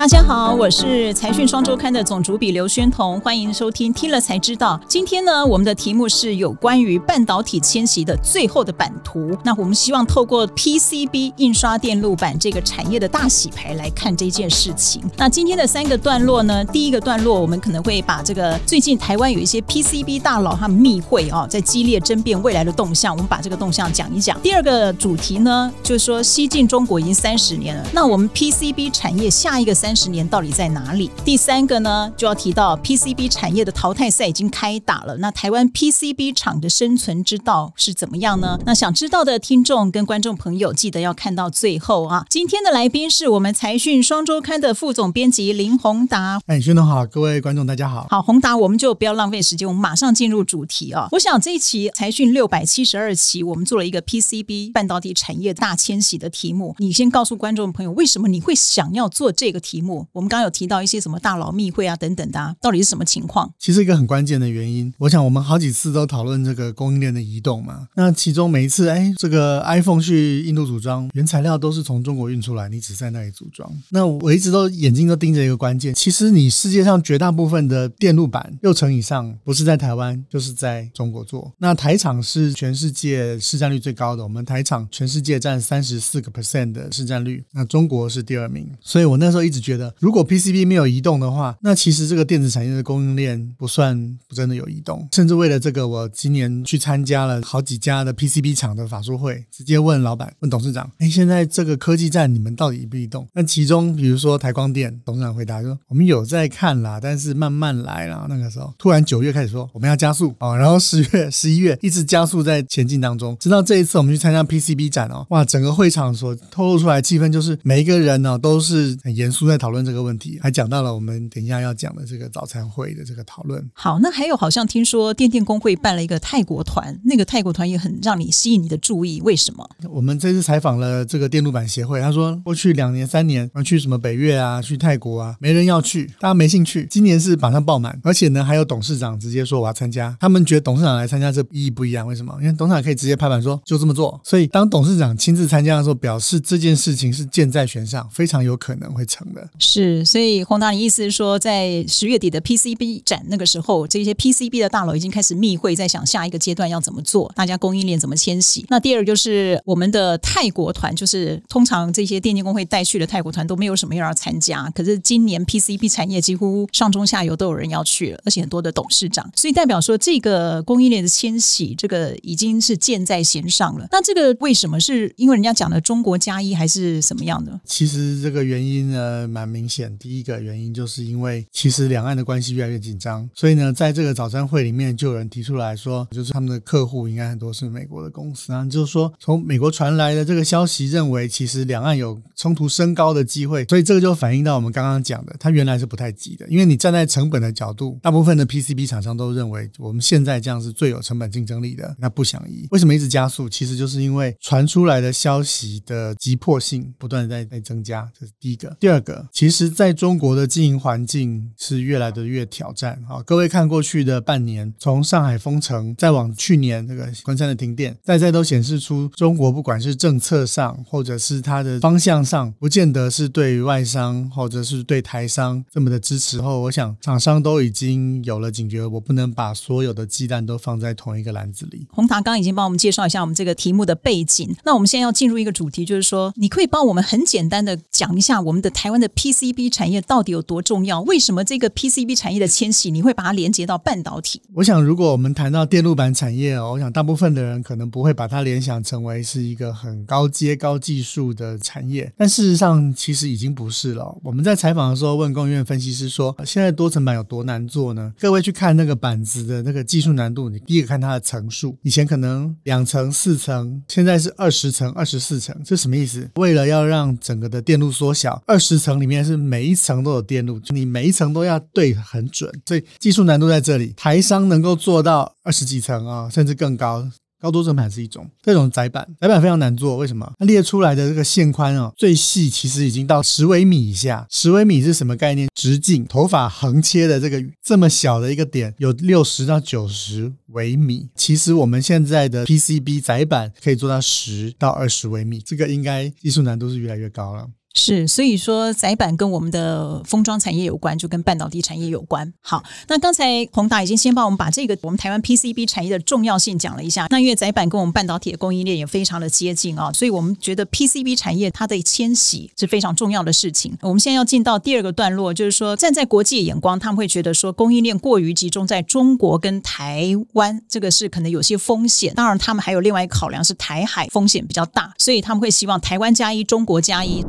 大家好，我是财讯双周刊的总主笔刘轩彤，欢迎收听听了才知道。今天呢，我们的题目是有关于半导体迁徙的最后的版图。那我们希望透过 PCB 印刷电路板这个产业的大洗牌来看这件事情。那今天的三个段落呢，第一个段落我们可能会把这个最近台湾有一些 PCB 大佬他们密会啊，在激烈争辩未来的动向，我们把这个动向讲一讲。第二个主题呢，就是说西进中国已经三十年了，那我们 PCB 产业下一个三。三十年到底在哪里？第三个呢，就要提到 PCB 产业的淘汰赛已经开打了。那台湾 PCB 厂的生存之道是怎么样呢？那想知道的听众跟观众朋友，记得要看到最后啊！今天的来宾是我们财讯双周刊的副总编辑林宏达。哎，轩彤好，各位观众大家好。好，宏达，我们就不要浪费时间，我们马上进入主题啊！我想这一期财讯六百七十二期，我们做了一个 PCB 半导体产业大迁徙的题目。你先告诉观众朋友，为什么你会想要做这个题目？题目我们刚刚有提到一些什么大佬密会啊等等的，啊，到底是什么情况？其实一个很关键的原因，我想我们好几次都讨论这个供应链的移动嘛。那其中每一次，哎，这个 iPhone 去印度组装，原材料都是从中国运出来，你只在那里组装。那我一直都眼睛都盯着一个关键，其实你世界上绝大部分的电路板六成以上不是在台湾，就是在中国做。那台厂是全世界市占率最高的，我们台厂全世界占三十四个 percent 的市占率，那中国是第二名。所以我那时候一直觉得，如果 PCB 没有移动的话，那其实这个电子产业的供应链不算不真的有移动。甚至为了这个，我今年去参加了好几家的 PCB 厂的法说会，直接问老板、问董事长：“哎，现在这个科技战你们到底移不移动？”那其中比如说台光电董事长回答说：“我们有在看啦，但是慢慢来啦。”那个时候突然九月开始说我们要加速哦，然后十月、十一月一直加速在前进当中，直到这一次我们去参加 PCB 展哦，哇，整个会场所透露出来气氛就是每一个人呢都是很严肃在讨论这个。问题还讲到了，我们等一下要讲的这个早餐会的这个讨论。好，那还有好像听说电电工会办了一个泰国团，那个泰国团也很让你吸引你的注意，为什么？我们这次采访了这个电路板协会，他说过去两年三年，去什么北越啊，去泰国啊，没人要去，大家没兴趣。今年是马上爆满，而且呢，还有董事长直接说我要参加。他们觉得董事长来参加这意义不一样，为什么？因为董事长可以直接拍板说就这么做。所以当董事长亲自参加的时候，表示这件事情是箭在弦上，非常有可能会成的。是，所以宏达，你意思是说，在十月底的 PCB 展那个时候，这些 PCB 的大佬已经开始密会，在想下一个阶段要怎么做，大家供应链怎么迁徙？那第二就是我们的泰国团，就是通常这些电竞工会带去的泰国团都没有什么人要参加，可是今年 PCB 产业几乎上中下游都有人要去了，而且很多的董事长，所以代表说这个供应链的迁徙，这个已经是箭在弦上了。那这个为什么？是因为人家讲的中国加一，还是什么样的？其实这个原因呢，蛮明显。第一个原因就是因为其实两岸的关系越来越紧张，所以呢，在这个早餐会里面就有人提出来说，就是他们的客户应该很多是美国的公司啊，就是说从美国传来的这个消息，认为其实两岸有冲突升高的机会，所以这个就反映到我们刚刚讲的，它原来是不太急的，因为你站在成本的角度，大部分的 PCB 厂商都认为我们现在这样是最有成本竞争力的，那不想移。为什么一直加速？其实就是因为传出来的消息的急迫性不断在在增加，这是第一个。第二个，其实在中国的经营环境是越来的越挑战啊！各位看过去的半年，从上海封城，再往去年那个昆山的停电，再再都显示出中国不管是政策上，或者是它的方向上，不见得是对于外商或者是对台商这么的支持。后，我想厂商都已经有了警觉，我不能把所有的鸡蛋都放在同一个篮子里。红糖刚已经帮我们介绍一下我们这个题目的背景，那我们现在要进入一个主题，就是说，你可以帮我们很简单的讲一下我们的台湾的 PCB 产业到底有多重要？为什么这个 PCB 产业的迁徙，你会把它连接到半导体？我想，如果我们谈到电路板产业哦，我想大部分的人可能不会把它联想成为是一个很高阶、高技术的产业，但事实上其实已经不是了。我们在采访的时候问工研院分析师说：“现在多层板有多难做呢？”各位去看那个板子的那个技术难度，你第一个看它的层数，以前可能两层、四层，现在是二十层、二十四层，这什么意思？为了要让整个的电路缩小，二十层里面是每一层都有电路，你每一层都要对很准，所以技术难度在这里。台商能够做到二十几层啊，甚至更高。高多层板是一种，这种窄板，窄板非常难做。为什么？它列出来的这个线宽啊，最细其实已经到十微米以下。十微米是什么概念？直径，头发横切的这个这么小的一个点，有六十到九十微米。其实我们现在的 PCB 窄板可以做到十到二十微米，这个应该技术难度是越来越高了。是，所以说载板跟我们的封装产业有关，就跟半导体产业有关。好，那刚才宏达已经先帮我们把这个我们台湾 PCB 产业的重要性讲了一下。那因为载板跟我们半导体的供应链也非常的接近啊，所以我们觉得 PCB 产业它的迁徙是非常重要的事情。我们现在要进到第二个段落，就是说站在国际眼光，他们会觉得说供应链过于集中在中国跟台湾，这个是可能有些风险。当然，他们还有另外一个考量是台海风险比较大，所以他们会希望台湾加一，中国加一。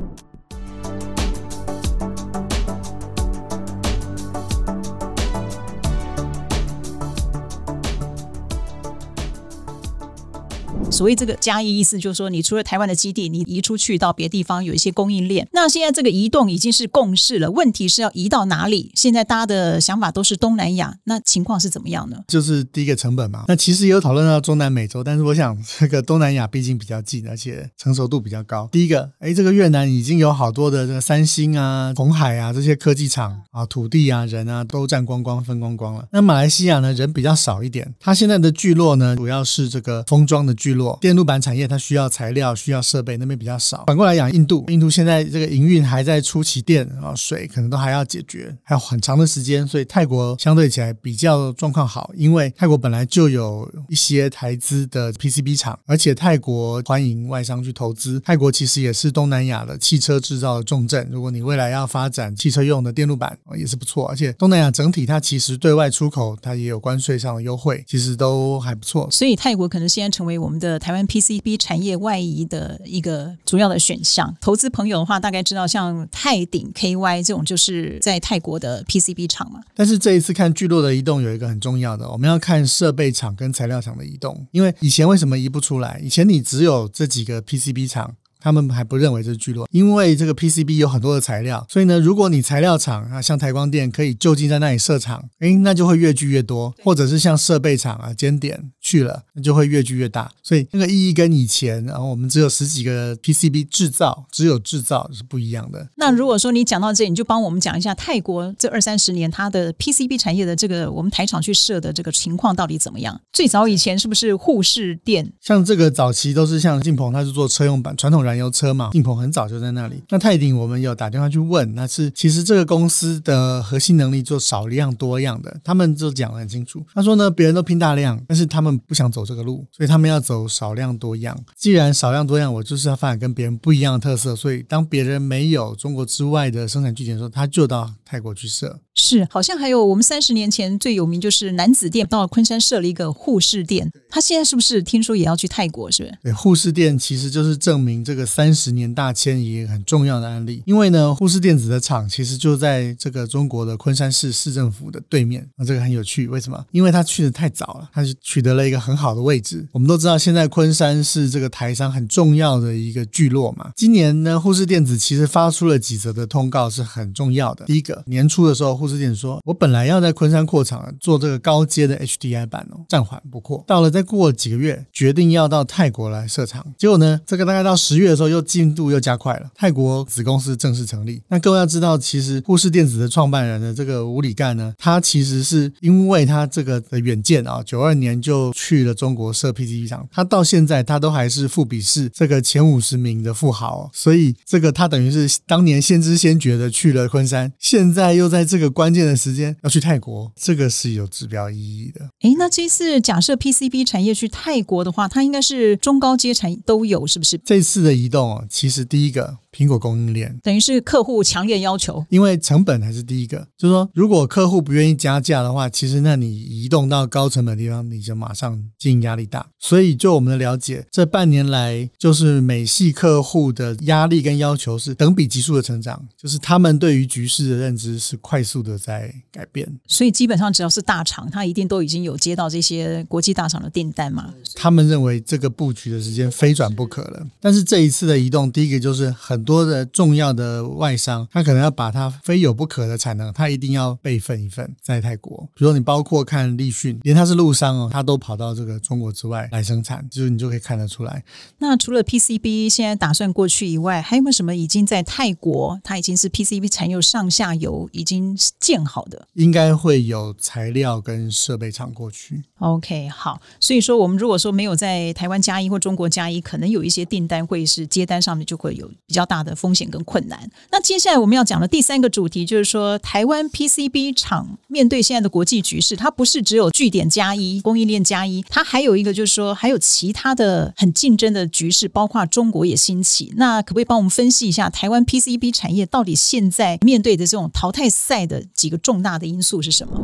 所谓这个加一意思就是说，你除了台湾的基地，你移出去到别地方有一些供应链。那现在这个移动已经是共识了，问题是要移到哪里？现在大家的想法都是东南亚，那情况是怎么样呢？就是第一个成本嘛。那其实也有讨论到中南美洲，但是我想这个东南亚毕竟比较近，而且成熟度比较高。第一个，哎，这个越南已经有好多的这个三星啊、红海啊这些科技厂啊，土地啊、人啊都占光光、分光光了。那马来西亚呢，人比较少一点，它现在的聚落呢，主要是这个封装的聚落。电路板产业它需要材料、需要设备，那边比较少。反过来讲，印度，印度现在这个营运还在初期，电啊、水可能都还要解决，还有很长的时间。所以泰国相对起来比较状况好，因为泰国本来就有一些台资的 PCB 厂，而且泰国欢迎外商去投资。泰国其实也是东南亚的汽车制造的重镇。如果你未来要发展汽车用的电路板，也是不错。而且东南亚整体它其实对外出口它也有关税上的优惠，其实都还不错。所以泰国可能现在成为我们的。台湾 PCB 产业外移的一个主要的选项，投资朋友的话大概知道，像泰鼎 KY 这种就是在泰国的 PCB 厂嘛。但是这一次看聚落的移动有一个很重要的，我们要看设备厂跟材料厂的移动，因为以前为什么移不出来？以前你只有这几个 PCB 厂。他们还不认为这是聚落，因为这个 PCB 有很多的材料，所以呢，如果你材料厂啊，像台光电可以就近在那里设厂，诶，那就会越聚越多；或者是像设备厂啊、尖点去了，那就会越聚越大。所以那个意义跟以前，然后我们只有十几个 PCB 制造，只有制造是不一样的。那如果说你讲到这里，你就帮我们讲一下泰国这二三十年它的 PCB 产业的这个我们台厂去设的这个情况到底怎么样？最早以前是不是护士店？像这个早期都是像晋鹏，他是做车用板，传统燃油车嘛，晋鹏很早就在那里。那泰鼎我们有打电话去问，那是其实这个公司的核心能力做少量多样的，他们就讲得很清楚。他说呢，别人都拼大量，但是他们不想走这个路，所以他们要走少量多样。既然少量多样，我就是要发展跟别人不一样的特色，所以当别人没有中国之外的生产据点的时候，他就到泰国去设。是，好像还有我们三十年前最有名就是男子店到昆山设了一个护士店，他现在是不是听说也要去泰国？是不是？对，护士店其实就是证明这个三十年大迁移很重要的案例。因为呢，护士电子的厂其实就在这个中国的昆山市市政府的对面。那这个很有趣，为什么？因为他去的太早了，他是取得了一个很好的位置。我们都知道，现在昆山是这个台商很重要的一个聚落嘛。今年呢，护士电子其实发出了几则的通告是很重要的。第一个，年初的时候，护士电子说，我本来要在昆山扩厂做这个高阶的 HDI 板哦，暂缓不扩。到了再过几个月，决定要到泰国来设厂。结果呢，这个大概到十月的时候，又进度又加快了。泰国子公司正式成立。那各位要知道，其实护士电子的创办人的这个吴礼干呢，他其实是因为他这个的远见啊，九二年就去了中国设 PCB 厂，他到现在他都还是富比士这个前五十名的富豪。所以这个他等于是当年先知先觉的去了昆山，现在又在这个关键的时间。要去泰国，这个是有指标意义的。诶，那这次假设 PCB 产业去泰国的话，它应该是中高阶产业都有，是不是？这次的移动，其实第一个。苹果供应链等于是客户强烈要求，因为成本还是第一个。就是说，如果客户不愿意加价的话，其实那你移动到高成本的地方，你就马上经营压力大。所以，就我们的了解，这半年来，就是美系客户的压力跟要求是等比级数的成长，就是他们对于局势的认知是快速的在改变。所以，基本上只要是大厂，他一定都已经有接到这些国际大厂的订单嘛。他们认为这个布局的时间非转不可了。但是这一次的移动，第一个就是很。很多的重要的外商，他可能要把它非有不可的产能，他一定要备份一份在泰国。比如说，你包括看立讯，连他是陆商哦，他都跑到这个中国之外来生产，就是你就可以看得出来。那除了 PCB 现在打算过去以外，还有没有什么已经在泰国，它已经是 PCB 产业上下游已经建好的？应该会有材料跟设备厂过去。OK，好。所以说，我们如果说没有在台湾加一或中国加一，可能有一些订单会是接单上面就会有比较。大的风险跟困难。那接下来我们要讲的第三个主题就是说，台湾 PCB 厂面对现在的国际局势，它不是只有据点加一、供应链加一，它还有一个就是说，还有其他的很竞争的局势，包括中国也兴起。那可不可以帮我们分析一下台湾 PCB 产业到底现在面对的这种淘汰赛的几个重大的因素是什么？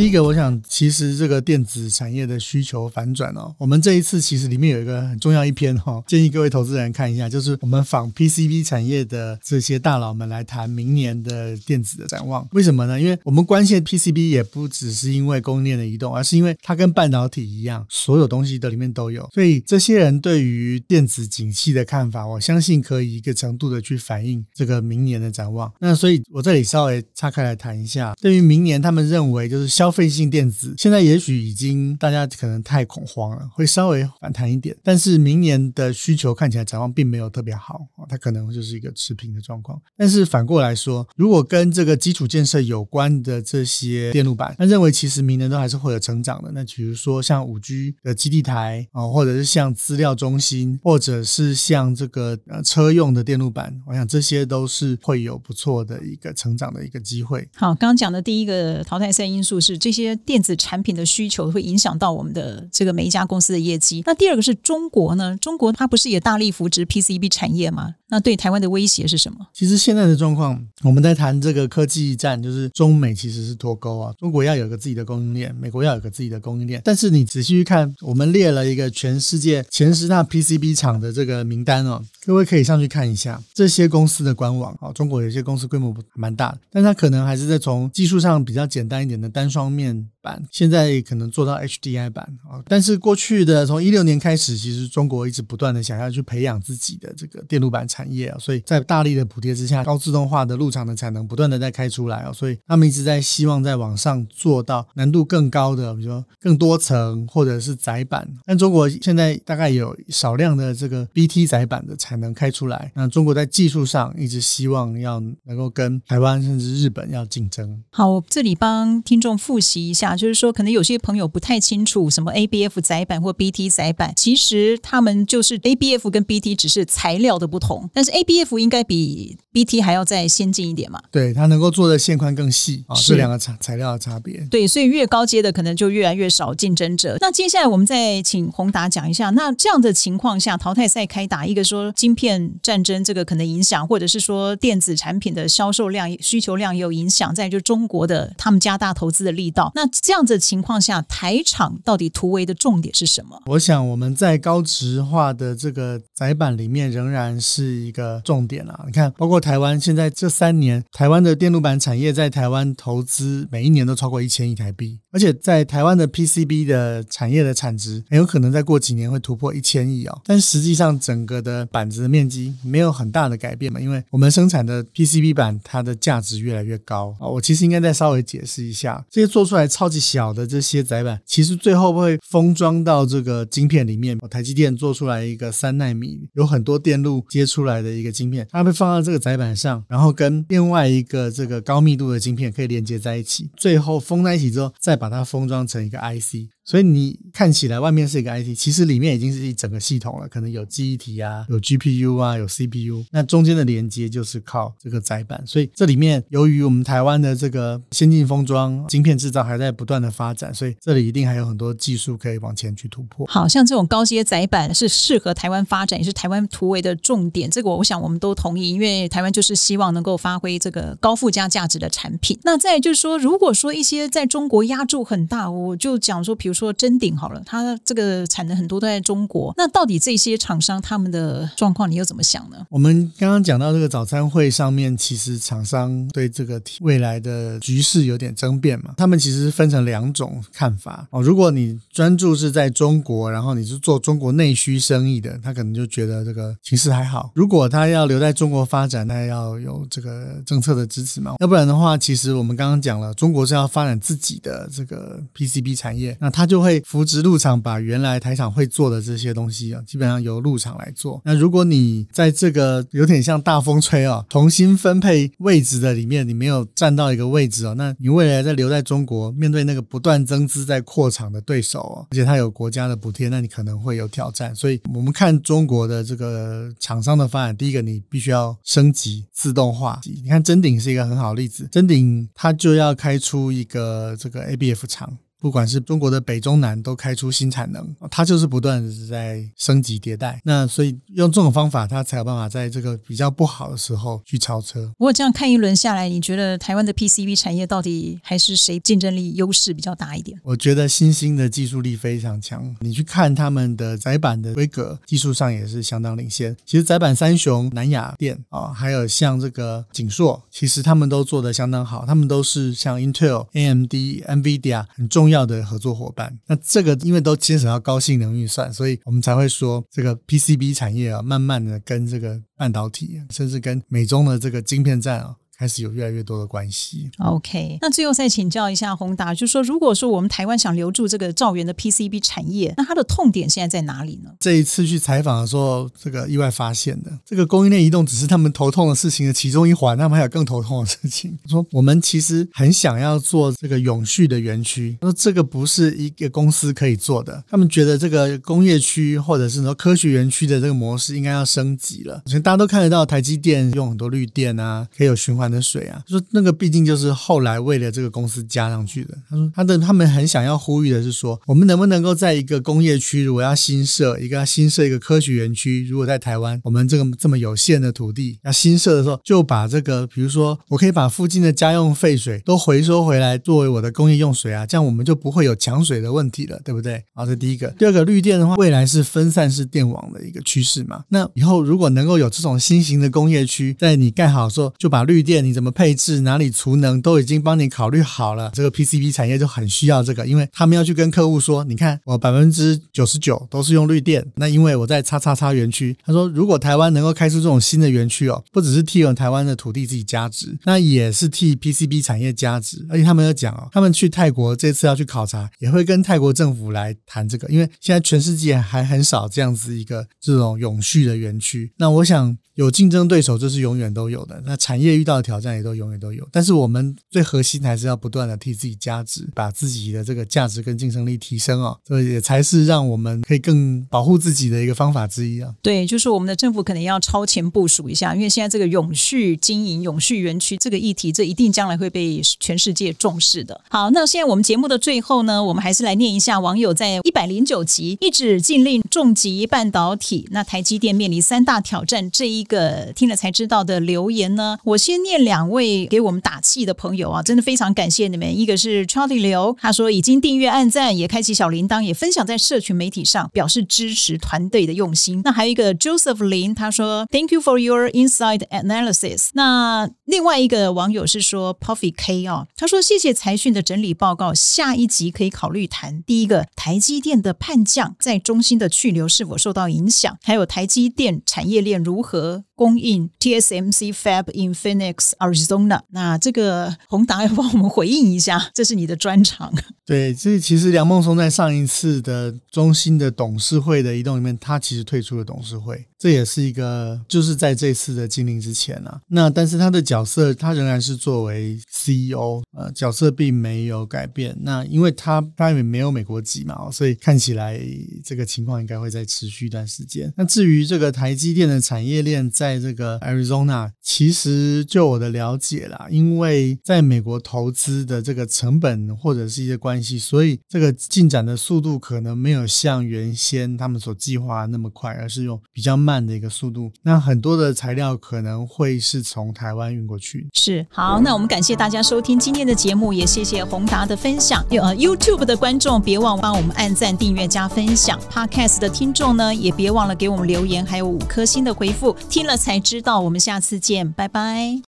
第一个，我想其实这个电子产业的需求反转哦，我们这一次其实里面有一个很重要一篇哈，建议各位投资人看一下，就是我们访 PCB 产业的这些大佬们来谈明年的电子的展望。为什么呢？因为我们关心 PCB 也不只是因为供应链的移动，而是因为它跟半导体一样，所有东西的里面都有。所以这些人对于电子景气的看法，我相信可以一个程度的去反映这个明年的展望。那所以我这里稍微岔开来谈一下，对于明年他们认为就是消费性电子现在也许已经大家可能太恐慌了，会稍微反弹一点。但是明年的需求看起来展望并没有特别好啊，它可能就是一个持平的状况。但是反过来说，如果跟这个基础建设有关的这些电路板，那认为其实明年都还是会有成长的。那比如说像五 G 的基地台啊，或者是像资料中心，或者是像这个呃车用的电路板，我想这些都是会有不错的一个成长的一个机会。好，刚刚讲的第一个淘汰赛因素是这些电子产品的需求会影响到我们的这个每一家公司的业绩。那第二个是中国呢？中国它不是也大力扶植 PCB 产业吗？那对台湾的威胁是什么？其实现在的状况，我们在谈这个科技战，就是中美其实是脱钩啊。中国要有一个自己的供应链，美国要有个自己的供应链。但是你仔细去看，我们列了一个全世界前十大 PCB 厂的这个名单哦，各位可以上去看一下这些公司的官网啊。中国有些公司规模不蛮大的，但它可能还是在从技术上比较简单一点的单双面板，现在可能做到 HDI 板啊。但是过去的从一六年开始，其实中国一直不断的想要去培养自己的这个电路板产。业啊，所以在大力的补贴之下，高自动化的入场的产能不断的在开出来啊，所以他们一直在希望在往上做到难度更高的，比如说更多层或者是载板。但中国现在大概有少量的这个 BT 载板的产能开出来，那中国在技术上一直希望要能够跟台湾甚至日本要竞争。好，我这里帮听众复习一下，就是说可能有些朋友不太清楚什么 ABF 载板或 BT 载板，其实他们就是 ABF 跟 BT 只是材料的不同。但是 ABF 应该比 BT 还要再先进一点嘛？对，它能够做的线宽更细啊，是两个材材料的差别。对，所以越高阶的可能就越来越少竞争者。那接下来我们再请宏达讲一下，那这样的情况下，淘汰赛开打，一个说晶片战争这个可能影响，或者是说电子产品的销售量、需求量也有影响。再就中国的他们加大投资的力道，那这样子情况下，台厂到底突围的重点是什么？我想我们在高值化的这个载板里面，仍然是一个。重点啊，你看，包括台湾现在这三年，台湾的电路板产业在台湾投资每一年都超过一千亿台币，而且在台湾的 PCB 的产业的产值很有可能再过几年会突破一千亿哦。但实际上，整个的板子的面积没有很大的改变嘛，因为我们生产的 PCB 板它的价值越来越高啊。我其实应该再稍微解释一下，这些做出来超级小的这些载板，其实最后会封装到这个晶片里面。台积电做出来一个三纳米，有很多电路接出来的。一个晶片，它被放到这个载板上，然后跟另外一个这个高密度的晶片可以连接在一起，最后封在一起之后，再把它封装成一个 IC。所以你看起来外面是一个 IT，其实里面已经是一整个系统了，可能有记忆体啊，有 GPU 啊，有 CPU。那中间的连接就是靠这个载板。所以这里面由于我们台湾的这个先进封装晶片制造还在不断的发展，所以这里一定还有很多技术可以往前去突破。好像这种高阶载板是适合台湾发展，也是台湾突围的重点。这个我想我们都同意，因为台湾就是希望能够发挥这个高附加价值的产品。那再就是说，如果说一些在中国压注很大，我就讲说，比如说。说真顶好了，它这个产能很多都在中国。那到底这些厂商他们的状况，你又怎么想呢？我们刚刚讲到这个早餐会上面，其实厂商对这个未来的局势有点争辩嘛。他们其实分成两种看法哦。如果你专注是在中国，然后你是做中国内需生意的，他可能就觉得这个形势还好。如果他要留在中国发展，那要有这个政策的支持嘛。要不然的话，其实我们刚刚讲了，中国是要发展自己的这个 PCB 产业，那他。他就会扶植陆厂，把原来台厂会做的这些东西啊，基本上由陆厂来做。那如果你在这个有点像大风吹哦，重新分配位置的里面，你没有占到一个位置哦，那你未来再留在中国，面对那个不断增资在扩厂的对手哦，而且他有国家的补贴，那你可能会有挑战。所以我们看中国的这个厂商的发展，第一个你必须要升级自动化。你看真鼎是一个很好的例子，真鼎它就要开出一个这个 ABF 厂。不管是中国的北中南都开出新产能，它就是不断的在升级迭代。那所以用这种方法，它才有办法在这个比较不好的时候去超车。不过这样看一轮下来，你觉得台湾的 PCB 产业到底还是谁竞争力优势比较大一点？我觉得新兴的技术力非常强。你去看他们的窄板的规格，技术上也是相当领先。其实窄板三雄南亚电啊，还有像这个景硕，其实他们都做得相当好。他们都是像 Intel、AMD、NVIDIA 很重要。的合作伙伴，那这个因为都牵扯到高性能运算，所以我们才会说这个 PCB 产业啊，慢慢的跟这个半导体，甚至跟美中的这个晶片站啊。开始有越来越多的关系。OK，那最后再请教一下宏达，就是说，如果说我们台湾想留住这个兆元的 PCB 产业，那它的痛点现在在哪里呢？这一次去采访的时候，这个意外发现的，这个供应链移动只是他们头痛的事情的其中一环，他们还有更头痛的事情。说我们其实很想要做这个永续的园区，说这个不是一个公司可以做的。他们觉得这个工业区或者是说科学园区的这个模式应该要升级了。所以大家都看得到，台积电用很多绿电啊，可以有循环的水啊，说那个毕竟就是后来为了这个公司加上去的。他说他的他们很想要呼吁的是说，我们能不能够在一个工业区，如果要新设一个要新设一个科学园区，如果在台湾我们这个这么有限的土地要新设的时候，就把这个比如说我可以把附近的家用废水都回收回来作为我的工业用水啊，这样我们就不会有抢水的问题了，对不对？好，这第一个。第二个，绿电的话，未来是分散式电网的一个趋势嘛。那以后如果能够有这种新型的工业区，在你盖好的时候就把绿电你怎么配？置哪里储能都已经帮你考虑好了，这个 PCB 产业就很需要这个，因为他们要去跟客户说，你看我百分之九十九都是用绿电，那因为我在叉叉叉园区，他说如果台湾能够开出这种新的园区哦，不只是替我们台湾的土地自己加值，那也是替 PCB 产业加值，而且他们有讲哦，他们去泰国这次要去考察，也会跟泰国政府来谈这个，因为现在全世界还很少这样子一个这种永续的园区，那我想。有竞争对手，这是永远都有的。那产业遇到的挑战也都永远都有。但是我们最核心还是要不断的替自己加值，把自己的这个价值跟竞争力提升哦。这也才是让我们可以更保护自己的一个方法之一啊。对，就是我们的政府可能要超前部署一下，因为现在这个永续经营、永续园区这个议题，这一定将来会被全世界重视的。好，那现在我们节目的最后呢，我们还是来念一下网友在一百零九集一纸禁令重击半导体，那台积电面临三大挑战这一。个听了才知道的留言呢，我先念两位给我们打气的朋友啊，真的非常感谢你们。一个是 Charlie 刘，他说已经订阅、按赞，也开启小铃铛，也分享在社群媒体上，表示支持团队的用心。那还有一个 Joseph 林，他说 Thank you for your inside analysis。那另外一个网友是说 Puffy K 啊，他说谢谢财讯的整理报告，下一集可以考虑谈第一个台积电的叛将在中芯的去留是否受到影响，还有台积电产业链如何。供应 TSMC Fab in Phoenix, Arizona。那这个宏达要帮我们回应一下，这是你的专长。对，这其实梁孟松在上一次的中心的董事会的移动里面，他其实退出了董事会。这也是一个，就是在这次的禁令之前啊，那但是他的角色，他仍然是作为 CEO，呃，角色并没有改变。那因为他他也没有美国籍嘛，所以看起来这个情况应该会再持续一段时间。那至于这个台积电的产业链在这个 Arizona，其实就我的了解啦，因为在美国投资的这个成本或者是一些关系，所以这个进展的速度可能没有像原先他们所计划那么快，而是用比较慢。慢的一个速度，那很多的材料可能会是从台湾运过去。是，好，那我们感谢大家收听今天的节目，也谢谢宏达的分享。有呃 YouTube 的观众，别忘帮我们按赞、订阅、加分享。Podcast 的听众呢，也别忘了给我们留言，还有五颗星的回复。听了才知道，我们下次见，拜拜。